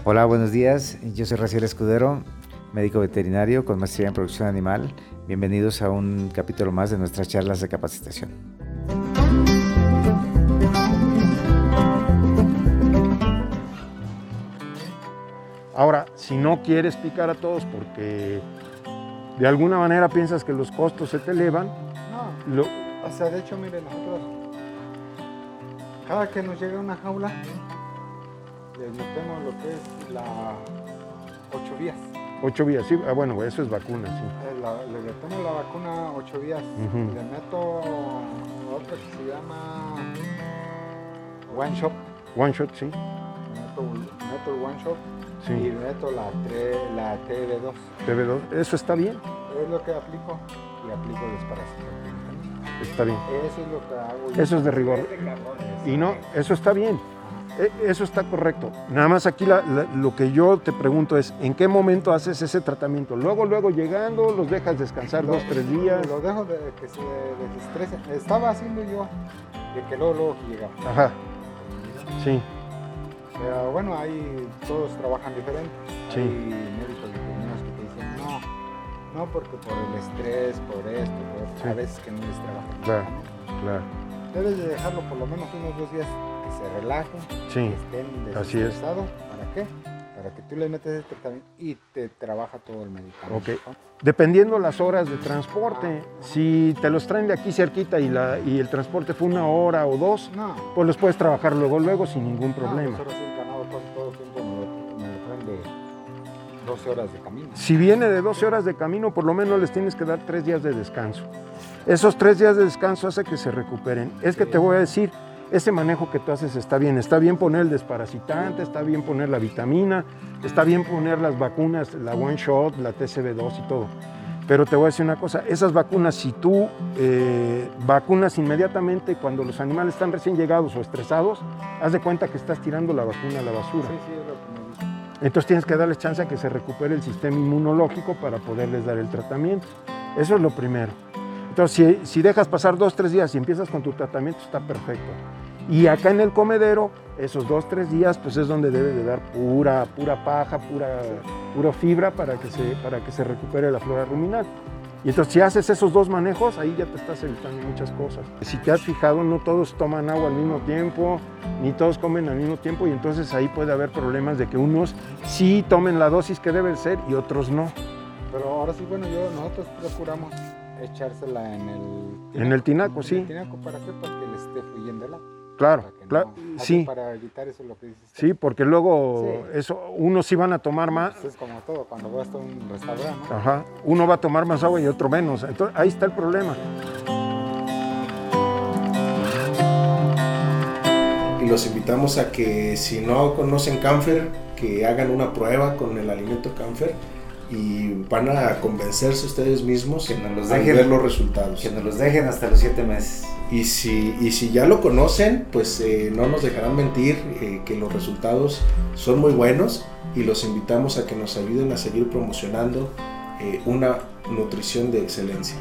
Hola, buenos días. Yo soy Raciel Escudero, médico veterinario con maestría en producción animal. Bienvenidos a un capítulo más de nuestras charlas de capacitación. Ahora, si no quieres picar a todos porque de alguna manera piensas que los costos se te elevan, No, lo- o sea, de hecho, miren, nosotros, cada que nos llega una jaula, les metemos lo que es la 8 vías. ocho días, sí, ah, bueno, eso es vacuna, sí. Eh, la- le metemos la vacuna 8 vías. Le meto otra que se llama One Shot. One shot, sí, Meto, meto el One Shot y sí. meto la, tre- la TB2. TV2, eso está bien, Es lo que aplico y aplico desparasitamiento. está bien. Eso es lo que hago. yo. Eso es de rigor. Y no, eso está bien, eso está correcto. Nada más aquí la- la- lo que yo te pregunto es, ¿en qué momento haces ese tratamiento? Luego, luego llegando, los dejas descansar dos, tres días. Lo dejo de que se desestrese. Estaba haciendo yo de que luego, luego llegaba. Ajá, sí, Pero bueno, ahí todos trabajan diferente. Sí. Hay médicos veterinarios que te dicen no, no porque por el estrés, por esto, por esto, Sí. a veces que no les trabajan. Claro. claro, Debes de dejarlo por lo menos unos dos días que se relajen, sí, que estén Así es. ¿Para qué? Para que tú le metes el tratamiento y te trabaja todo el medicamento. Ok. Dependiendo las horas de transporte, si te los traen de aquí cerquita y, la, y el transporte fue una hora o dos, No, pues los puedes trabajar luego, luego sin ningún problema. No, 12 horas de camino. Si viene de 12 horas de camino, por lo menos les tienes que dar tres días de descanso. Esos tres días de descanso hace que se recuperen. Es que te voy a decir, ese manejo que tú haces está bien. Está bien poner el desparasitante, está bien poner la vitamina, está bien poner las vacunas, la One Shot, la TCB2 y todo. Pero te voy a decir una cosa, esas vacunas, si tú eh, vacunas inmediatamente cuando los animales están recién llegados o estresados, haz de cuenta que estás tirando la vacuna a la basura. Sí, sí, es lo que me dicen. Entonces tienes que darles chance a que se recupere el sistema inmunológico para poderles dar el tratamiento. Eso es lo primero. Entonces, si, si dejas pasar dos, tres días y empiezas con tu tratamiento, está perfecto. Y acá en el comedero, esos dos, tres días, pues es donde debe de dar pura, pura paja, pura, pura fibra para que, se, para que se recupere la flora ruminal. Y entonces, si haces esos dos manejos, ahí ya te estás evitando muchas cosas. Si te has fijado, no todos toman agua al mismo tiempo, ni todos comen al mismo tiempo, y entonces ahí puede haber problemas de que unos sí tomen la dosis que debe ser y otros no. Pero ahora sí, bueno, yo, nosotros procuramos echársela en el... En el tinaco, En sí. el tinaco, ¿para qué? Para que le esté fluyendo el agua. Claro, Para que claro, no- sí, Para evitar eso lo que dices. sí, porque luego Sí. eso, unos sí van a tomar más, Pues es como todo, cuando vas a un restaurante, ¿no? ajá, uno va a tomar más agua y otro menos. Entonces ahí está el problema. y los invitamos a que si no conocen Canfer, que hagan una prueba con el alimento Canfer y van a convencerse ustedes mismos Que nos los dejen. ver los resultados. Que nos los dejen hasta los siete meses. Y si, y si ya lo conocen, pues eh, no nos dejarán mentir eh, que los resultados son muy buenos y los invitamos a que nos ayuden a seguir promocionando eh, una nutrición de excelencia.